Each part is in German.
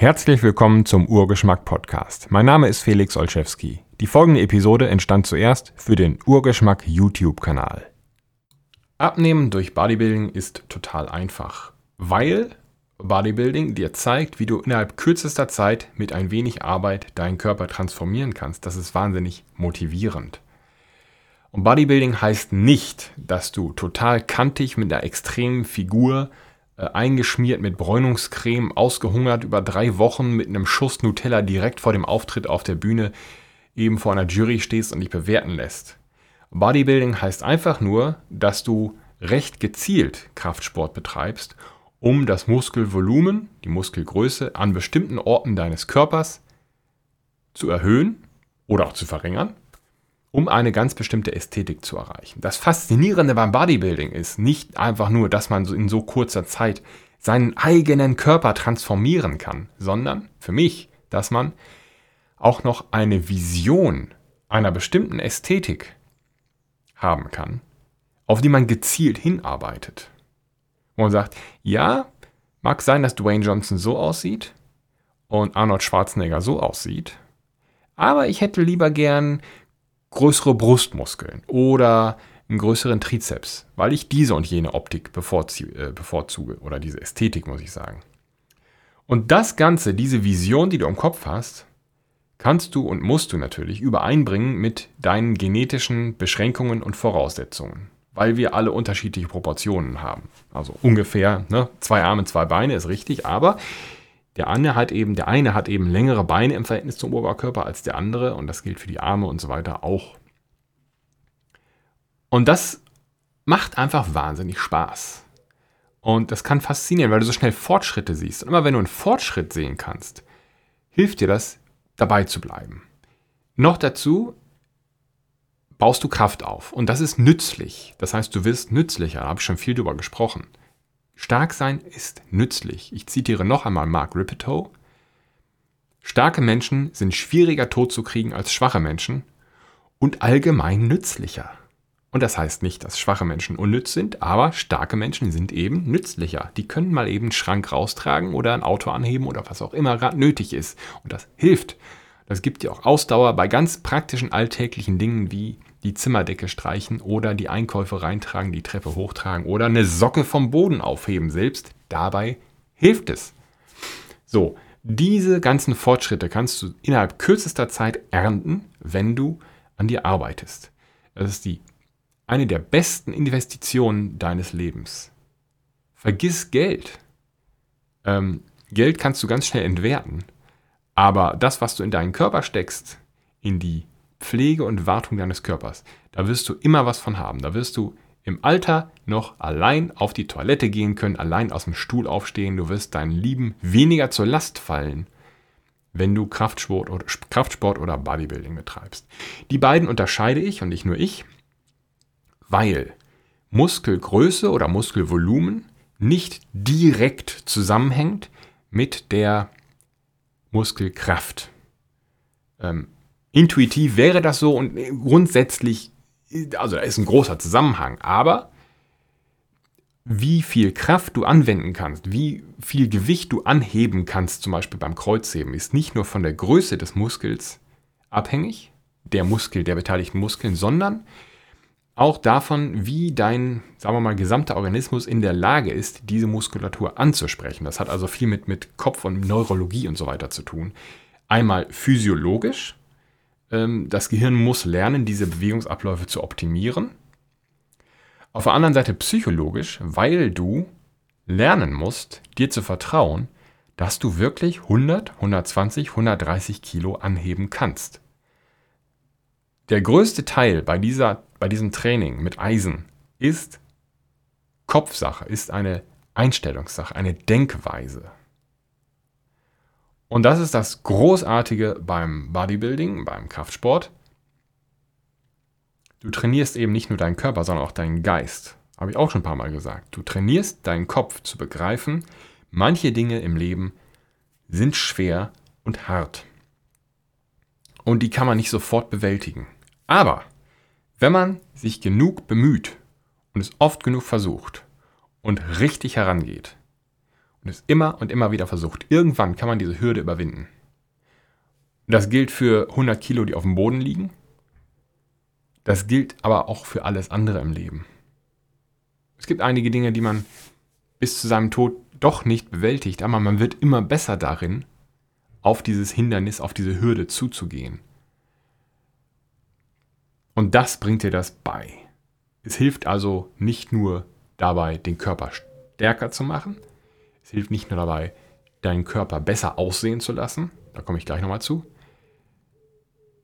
Herzlich willkommen zum Urgeschmack Podcast. Mein Name ist Felix Olszewski. Die folgende Episode entstand zuerst für den Urgeschmack YouTube-Kanal. Abnehmen durch Bodybuilding ist total einfach, weil Bodybuilding dir zeigt, wie du innerhalb kürzester Zeit mit ein wenig Arbeit deinen Körper transformieren kannst. Das ist wahnsinnig motivierend. Und Bodybuilding heißt nicht, dass du total kantig mit einer extremen Figur eingeschmiert mit Bräunungscreme, ausgehungert über drei Wochen mit einem Schuss Nutella direkt vor dem Auftritt auf der Bühne eben vor einer Jury stehst und dich bewerten lässt. Bodybuilding heißt einfach nur, dass du recht gezielt Kraftsport betreibst, um das Muskelvolumen, die Muskelgröße an bestimmten Orten deines Körpers zu erhöhen oder auch zu verringern um eine ganz bestimmte Ästhetik zu erreichen. Das Faszinierende beim Bodybuilding ist nicht einfach nur, dass man in so kurzer Zeit seinen eigenen Körper transformieren kann, sondern für mich, dass man auch noch eine Vision einer bestimmten Ästhetik haben kann, auf die man gezielt hinarbeitet. Wo man sagt, ja, mag sein, dass Dwayne Johnson so aussieht und Arnold Schwarzenegger so aussieht, aber ich hätte lieber gern größere Brustmuskeln oder einen größeren Trizeps, weil ich diese und jene Optik äh, bevorzuge oder diese Ästhetik, muss ich sagen. Und das Ganze, diese Vision, die du im Kopf hast, kannst du und musst du natürlich übereinbringen mit deinen genetischen Beschränkungen und Voraussetzungen, weil wir alle unterschiedliche Proportionen haben. Also ungefähr ne, zwei Arme, zwei Beine ist richtig, aber der eine hat eben, der eine hat eben längere Beine im Verhältnis zum Oberkörper als der andere und das gilt für die Arme und so weiter auch. Und das macht einfach wahnsinnig Spaß. Und das kann faszinieren, weil du so schnell Fortschritte siehst. Und immer wenn du einen Fortschritt sehen kannst, hilft dir das, dabei zu bleiben. Noch dazu baust du Kraft auf. Und das ist nützlich. Das heißt, du wirst nützlicher. Da habe ich schon viel drüber gesprochen. Stark sein ist nützlich. Ich zitiere noch einmal Mark Ripetoe. Starke Menschen sind schwieriger tot zu kriegen als schwache Menschen und allgemein nützlicher. Und das heißt nicht, dass schwache Menschen unnütz sind, aber starke Menschen sind eben nützlicher. Die können mal eben einen Schrank raustragen oder ein Auto anheben oder was auch immer gerade nötig ist. Und das hilft. Das gibt dir auch Ausdauer bei ganz praktischen alltäglichen Dingen wie die Zimmerdecke streichen oder die Einkäufe reintragen, die Treppe hochtragen oder eine Socke vom Boden aufheben selbst. Dabei hilft es. So, diese ganzen Fortschritte kannst du innerhalb kürzester Zeit ernten, wenn du an dir arbeitest. Das ist die, eine der besten Investitionen deines Lebens. Vergiss Geld. Ähm, Geld kannst du ganz schnell entwerten. Aber das, was du in deinen Körper steckst, in die Pflege und Wartung deines Körpers. Da wirst du immer was von haben. Da wirst du im Alter noch allein auf die Toilette gehen können, allein aus dem Stuhl aufstehen. Du wirst deinen Lieben weniger zur Last fallen, wenn du Kraftsport oder, Kraftsport oder Bodybuilding betreibst. Die beiden unterscheide ich und nicht nur ich, weil Muskelgröße oder Muskelvolumen nicht direkt zusammenhängt mit der Muskelkraft. Ähm, Intuitiv wäre das so und grundsätzlich, also da ist ein großer Zusammenhang, aber wie viel Kraft du anwenden kannst, wie viel Gewicht du anheben kannst, zum Beispiel beim Kreuzheben, ist nicht nur von der Größe des Muskels abhängig, der Muskel, der beteiligten Muskeln, sondern auch davon, wie dein, sagen wir mal, gesamter Organismus in der Lage ist, diese Muskulatur anzusprechen. Das hat also viel mit, mit Kopf und Neurologie und so weiter zu tun. Einmal physiologisch, das Gehirn muss lernen, diese Bewegungsabläufe zu optimieren. Auf der anderen Seite psychologisch, weil du lernen musst, dir zu vertrauen, dass du wirklich 100, 120, 130 Kilo anheben kannst. Der größte Teil bei, dieser, bei diesem Training mit Eisen ist Kopfsache, ist eine Einstellungssache, eine Denkweise. Und das ist das Großartige beim Bodybuilding, beim Kraftsport. Du trainierst eben nicht nur deinen Körper, sondern auch deinen Geist. Habe ich auch schon ein paar Mal gesagt. Du trainierst deinen Kopf zu begreifen, manche Dinge im Leben sind schwer und hart. Und die kann man nicht sofort bewältigen. Aber wenn man sich genug bemüht und es oft genug versucht und richtig herangeht, und es immer und immer wieder versucht, irgendwann kann man diese Hürde überwinden. Das gilt für 100 Kilo, die auf dem Boden liegen. Das gilt aber auch für alles andere im Leben. Es gibt einige Dinge, die man bis zu seinem Tod doch nicht bewältigt, aber man wird immer besser darin, auf dieses Hindernis, auf diese Hürde zuzugehen. Und das bringt dir das bei. Es hilft also nicht nur dabei, den Körper stärker zu machen, es hilft nicht nur dabei, deinen Körper besser aussehen zu lassen, da komme ich gleich nochmal zu,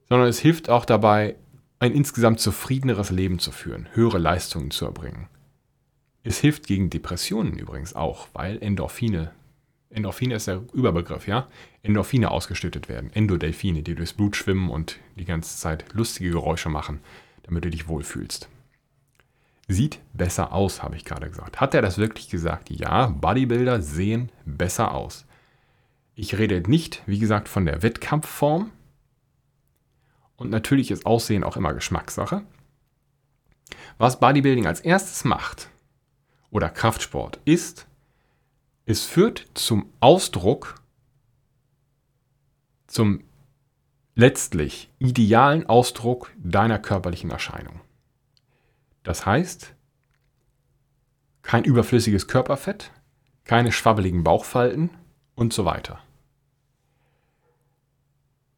sondern es hilft auch dabei, ein insgesamt zufriedeneres Leben zu führen, höhere Leistungen zu erbringen. Es hilft gegen Depressionen übrigens auch, weil Endorphine, Endorphine ist der Überbegriff, ja, Endorphine ausgeschüttet werden, Endodelphine, die durchs Blut schwimmen und die ganze Zeit lustige Geräusche machen, damit du dich wohlfühlst. Sieht besser aus, habe ich gerade gesagt. Hat er das wirklich gesagt? Ja, Bodybuilder sehen besser aus. Ich rede nicht, wie gesagt, von der Wettkampfform. Und natürlich ist Aussehen auch immer Geschmackssache. Was Bodybuilding als erstes macht, oder Kraftsport, ist, es führt zum Ausdruck, zum letztlich idealen Ausdruck deiner körperlichen Erscheinung. Das heißt, kein überflüssiges Körperfett, keine schwabbeligen Bauchfalten und so weiter.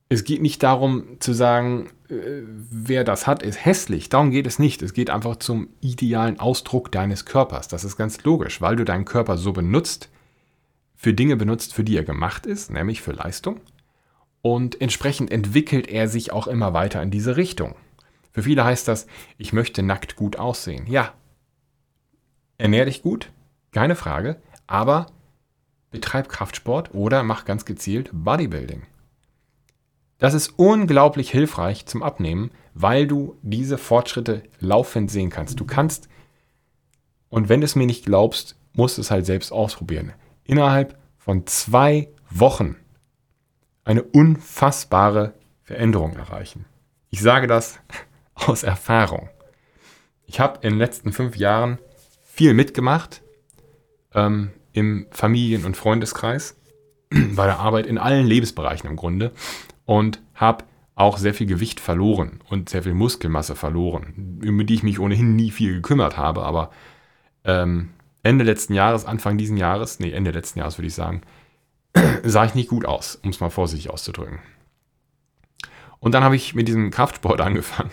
Es geht nicht darum zu sagen, äh, wer das hat, ist hässlich. Darum geht es nicht. Es geht einfach zum idealen Ausdruck deines Körpers. Das ist ganz logisch, weil du deinen Körper so benutzt, für Dinge benutzt, für die er gemacht ist, nämlich für Leistung. Und entsprechend entwickelt er sich auch immer weiter in diese Richtung. Für viele heißt das, ich möchte nackt gut aussehen. Ja, ernähr dich gut, keine Frage, aber betreib Kraftsport oder mach ganz gezielt Bodybuilding. Das ist unglaublich hilfreich zum Abnehmen, weil du diese Fortschritte laufend sehen kannst. Du kannst, und wenn du es mir nicht glaubst, musst du es halt selbst ausprobieren. Innerhalb von zwei Wochen eine unfassbare Veränderung erreichen. Ich sage das aus Erfahrung. Ich habe in den letzten fünf Jahren viel mitgemacht ähm, im Familien- und Freundeskreis, bei der Arbeit in allen Lebensbereichen im Grunde und habe auch sehr viel Gewicht verloren und sehr viel Muskelmasse verloren, über die ich mich ohnehin nie viel gekümmert habe, aber ähm, Ende letzten Jahres, Anfang diesen Jahres, nee, Ende letzten Jahres würde ich sagen, sah ich nicht gut aus, um es mal vorsichtig auszudrücken. Und dann habe ich mit diesem Kraftsport angefangen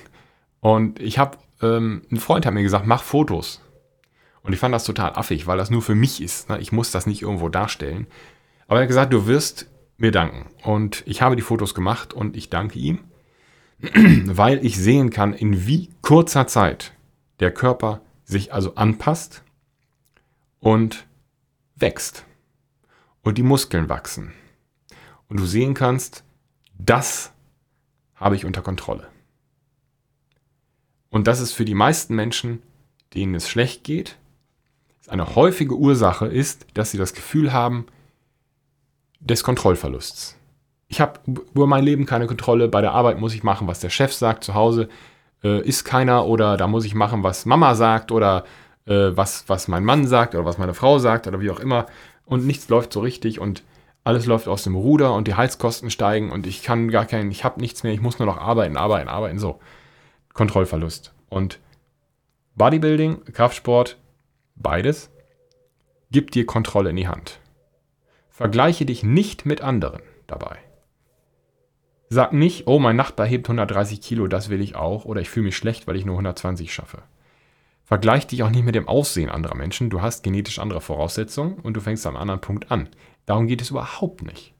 und ich habe, ähm, ein Freund hat mir gesagt, mach Fotos. Und ich fand das total affig, weil das nur für mich ist. Ne? Ich muss das nicht irgendwo darstellen. Aber er hat gesagt, du wirst mir danken. Und ich habe die Fotos gemacht und ich danke ihm, weil ich sehen kann, in wie kurzer Zeit der Körper sich also anpasst und wächst. Und die Muskeln wachsen. Und du sehen kannst, das habe ich unter Kontrolle. Und das ist für die meisten Menschen, denen es schlecht geht, eine häufige Ursache ist, dass sie das Gefühl haben des Kontrollverlusts. Ich habe über mein Leben keine Kontrolle, bei der Arbeit muss ich machen, was der Chef sagt, zu Hause äh, ist keiner oder da muss ich machen, was Mama sagt oder äh, was, was mein Mann sagt oder was meine Frau sagt oder wie auch immer und nichts läuft so richtig und alles läuft aus dem Ruder und die Heizkosten steigen und ich kann gar keinen, ich habe nichts mehr, ich muss nur noch arbeiten, arbeiten, arbeiten, so. Kontrollverlust. Und Bodybuilding, Kraftsport, beides, gibt dir Kontrolle in die Hand. Vergleiche dich nicht mit anderen dabei. Sag nicht, oh, mein Nachbar hebt 130 Kilo, das will ich auch, oder ich fühle mich schlecht, weil ich nur 120 schaffe. Vergleich dich auch nicht mit dem Aussehen anderer Menschen. Du hast genetisch andere Voraussetzungen und du fängst am anderen Punkt an. Darum geht es überhaupt nicht.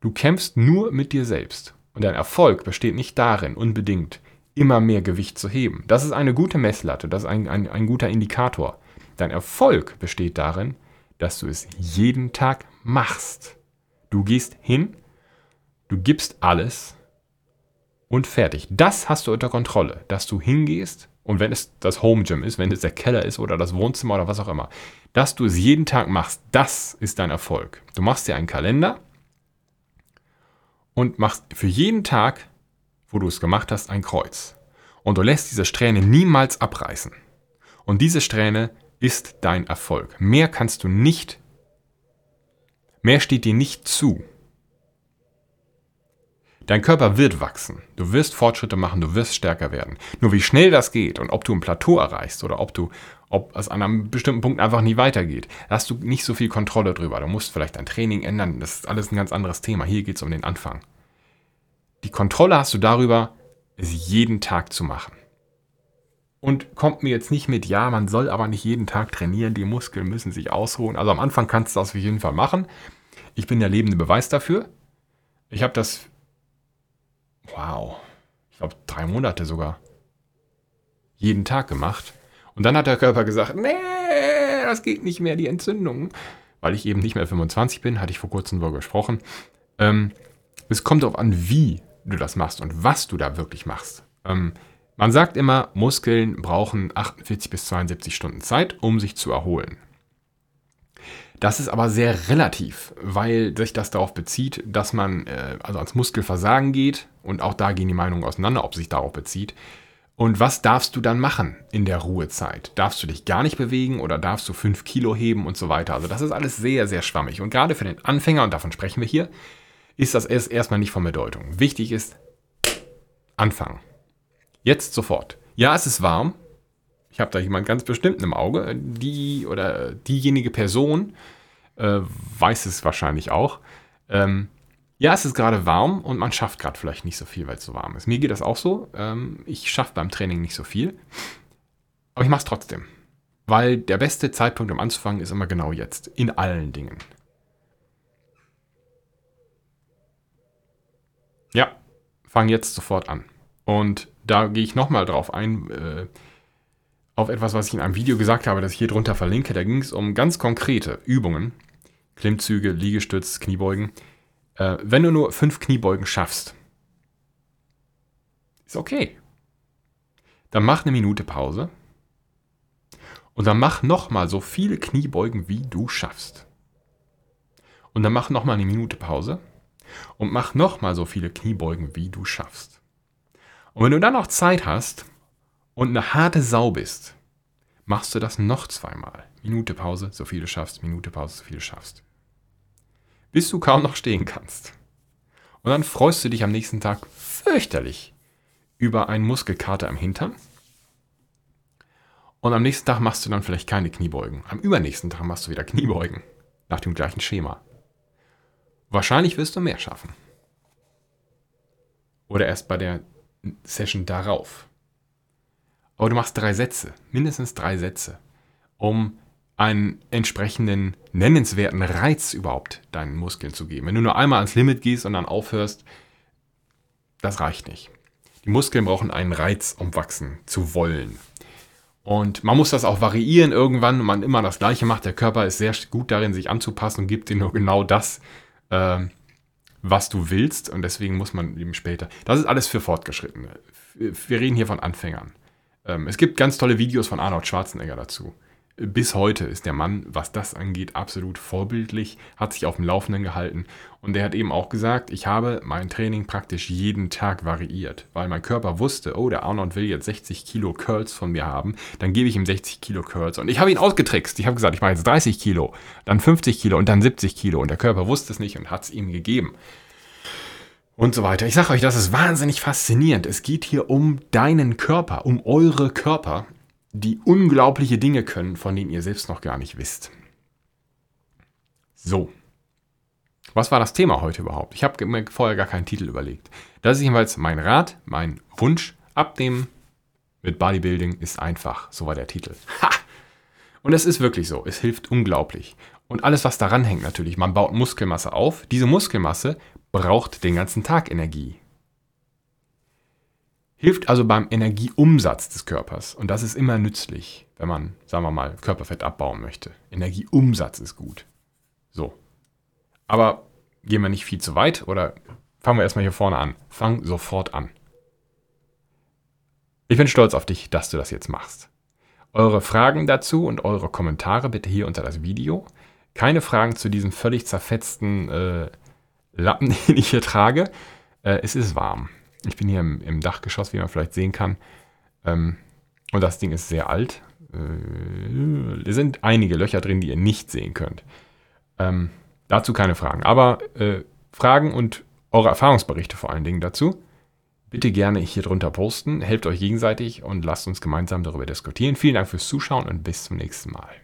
Du kämpfst nur mit dir selbst. Und dein Erfolg besteht nicht darin, unbedingt immer mehr Gewicht zu heben. Das ist eine gute Messlatte, das ist ein, ein, ein guter Indikator. Dein Erfolg besteht darin, dass du es jeden Tag machst. Du gehst hin, du gibst alles und fertig. Das hast du unter Kontrolle, dass du hingehst und wenn es das Home Gym ist, wenn es der Keller ist oder das Wohnzimmer oder was auch immer, dass du es jeden Tag machst, das ist dein Erfolg. Du machst dir einen Kalender und machst für jeden Tag wo du es gemacht hast, ein Kreuz. Und du lässt diese Strähne niemals abreißen. Und diese Strähne ist dein Erfolg. Mehr kannst du nicht Mehr steht dir nicht zu. Dein Körper wird wachsen. Du wirst Fortschritte machen, du wirst stärker werden. Nur wie schnell das geht und ob du ein Plateau erreichst oder ob du, ob es an einem bestimmten Punkt einfach nie weitergeht, hast du nicht so viel Kontrolle drüber. Du musst vielleicht dein Training ändern. Das ist alles ein ganz anderes Thema. Hier geht es um den Anfang. Die Kontrolle hast du darüber, es jeden Tag zu machen. Und kommt mir jetzt nicht mit, ja, man soll aber nicht jeden Tag trainieren, die Muskeln müssen sich ausruhen. Also am Anfang kannst du das auf jeden Fall machen. Ich bin der lebende Beweis dafür. Ich habe das wow, ich glaube drei Monate sogar, jeden Tag gemacht. Und dann hat der Körper gesagt, nee, das geht nicht mehr, die Entzündung. Weil ich eben nicht mehr 25 bin, hatte ich vor kurzem darüber gesprochen. Ähm, es kommt darauf an, wie du das machst und was du da wirklich machst. Ähm, man sagt immer, Muskeln brauchen 48 bis 72 Stunden Zeit, um sich zu erholen. Das ist aber sehr relativ, weil sich das darauf bezieht, dass man äh, also ans Muskelversagen geht und auch da gehen die Meinungen auseinander, ob sich darauf bezieht. Und was darfst du dann machen in der Ruhezeit? Darfst du dich gar nicht bewegen oder darfst du 5 Kilo heben und so weiter? Also das ist alles sehr, sehr schwammig. Und gerade für den Anfänger, und davon sprechen wir hier, ist das erst erstmal nicht von Bedeutung. Wichtig ist, anfangen. Jetzt sofort. Ja, es ist warm, ich habe da jemand ganz bestimmt im Auge, die oder diejenige Person äh, weiß es wahrscheinlich auch. Ähm, ja, es ist gerade warm und man schafft gerade vielleicht nicht so viel, weil es so warm ist. Mir geht das auch so. Ähm, ich schaffe beim Training nicht so viel. Aber ich mache es trotzdem. Weil der beste Zeitpunkt, um anzufangen, ist immer genau jetzt. In allen Dingen. Ja, fang jetzt sofort an. Und da gehe ich nochmal drauf ein. Äh, auf etwas, was ich in einem Video gesagt habe, das ich hier drunter verlinke. Da ging es um ganz konkrete Übungen. Klimmzüge, Liegestütz, Kniebeugen. Äh, wenn du nur fünf Kniebeugen schaffst, ist okay. Dann mach eine Minute Pause. Und dann mach nochmal so viele Kniebeugen, wie du schaffst. Und dann mach nochmal eine Minute Pause. Und mach nochmal so viele Kniebeugen, wie du schaffst. Und wenn du dann noch Zeit hast, und eine harte Sau bist, machst du das noch zweimal. Minute Pause, so viel du schaffst, Minute Pause, so viel du schaffst. Bis du kaum noch stehen kannst. Und dann freust du dich am nächsten Tag fürchterlich über einen Muskelkater im Hintern. Und am nächsten Tag machst du dann vielleicht keine Kniebeugen. Am übernächsten Tag machst du wieder Kniebeugen. Nach dem gleichen Schema. Wahrscheinlich wirst du mehr schaffen. Oder erst bei der Session darauf. Aber du machst drei Sätze, mindestens drei Sätze, um einen entsprechenden nennenswerten Reiz überhaupt deinen Muskeln zu geben. Wenn du nur einmal ans Limit gehst und dann aufhörst, das reicht nicht. Die Muskeln brauchen einen Reiz, um wachsen zu wollen. Und man muss das auch variieren irgendwann, wenn man immer das Gleiche macht. Der Körper ist sehr gut darin, sich anzupassen und gibt dir nur genau das, äh, was du willst. Und deswegen muss man eben später. Das ist alles für Fortgeschrittene. Wir reden hier von Anfängern. Ähm, es gibt ganz tolle Videos von Arnold Schwarzenegger dazu. Bis heute ist der Mann, was das angeht, absolut vorbildlich, hat sich auf dem Laufenden gehalten und er hat eben auch gesagt, ich habe mein Training praktisch jeden Tag variiert, weil mein Körper wusste, oh, der Arnold will jetzt 60 Kilo Curls von mir haben, dann gebe ich ihm 60 Kilo Curls und ich habe ihn ausgetrickst. Ich habe gesagt, ich mache jetzt 30 Kilo, dann 50 Kilo und dann 70 Kilo und der Körper wusste es nicht und hat es ihm gegeben und so weiter. Ich sage euch, das ist wahnsinnig faszinierend. Es geht hier um deinen Körper, um eure Körper, die unglaubliche Dinge können, von denen ihr selbst noch gar nicht wisst. So. Was war das Thema heute überhaupt? Ich habe mir vorher gar keinen Titel überlegt. Das ist jedenfalls mein Rat, mein Wunsch. Abnehmen mit Bodybuilding ist einfach. So war der Titel. Ha! Und es ist wirklich so. Es hilft unglaublich. Und alles, was daran hängt natürlich. Man baut Muskelmasse auf. Diese Muskelmasse braucht den ganzen Tag Energie. Hilft also beim Energieumsatz des Körpers. Und das ist immer nützlich, wenn man, sagen wir mal, Körperfett abbauen möchte. Energieumsatz ist gut. So. Aber gehen wir nicht viel zu weit oder fangen wir erstmal hier vorne an. Fang sofort an. Ich bin stolz auf dich, dass du das jetzt machst. Eure Fragen dazu und eure Kommentare bitte hier unter das Video. Keine Fragen zu diesem völlig zerfetzten äh, Lappen, den ich hier trage. Äh, es ist warm. Ich bin hier im, im, Dachgeschoss, wie man vielleicht sehen kann. Ähm, und das Ding ist sehr alt. Äh, es sind einige Löcher drin, die ihr nicht sehen könnt. Ähm, Dazu keine Fragen. Aber äh, Fragen und eure Erfahrungsberichte vor allen Dingen dazu bitte gerne hier drunter posten. Helft euch gegenseitig und lasst uns gemeinsam darüber diskutieren. Vielen Dank fürs Zuschauen und bis zum nächsten Mal.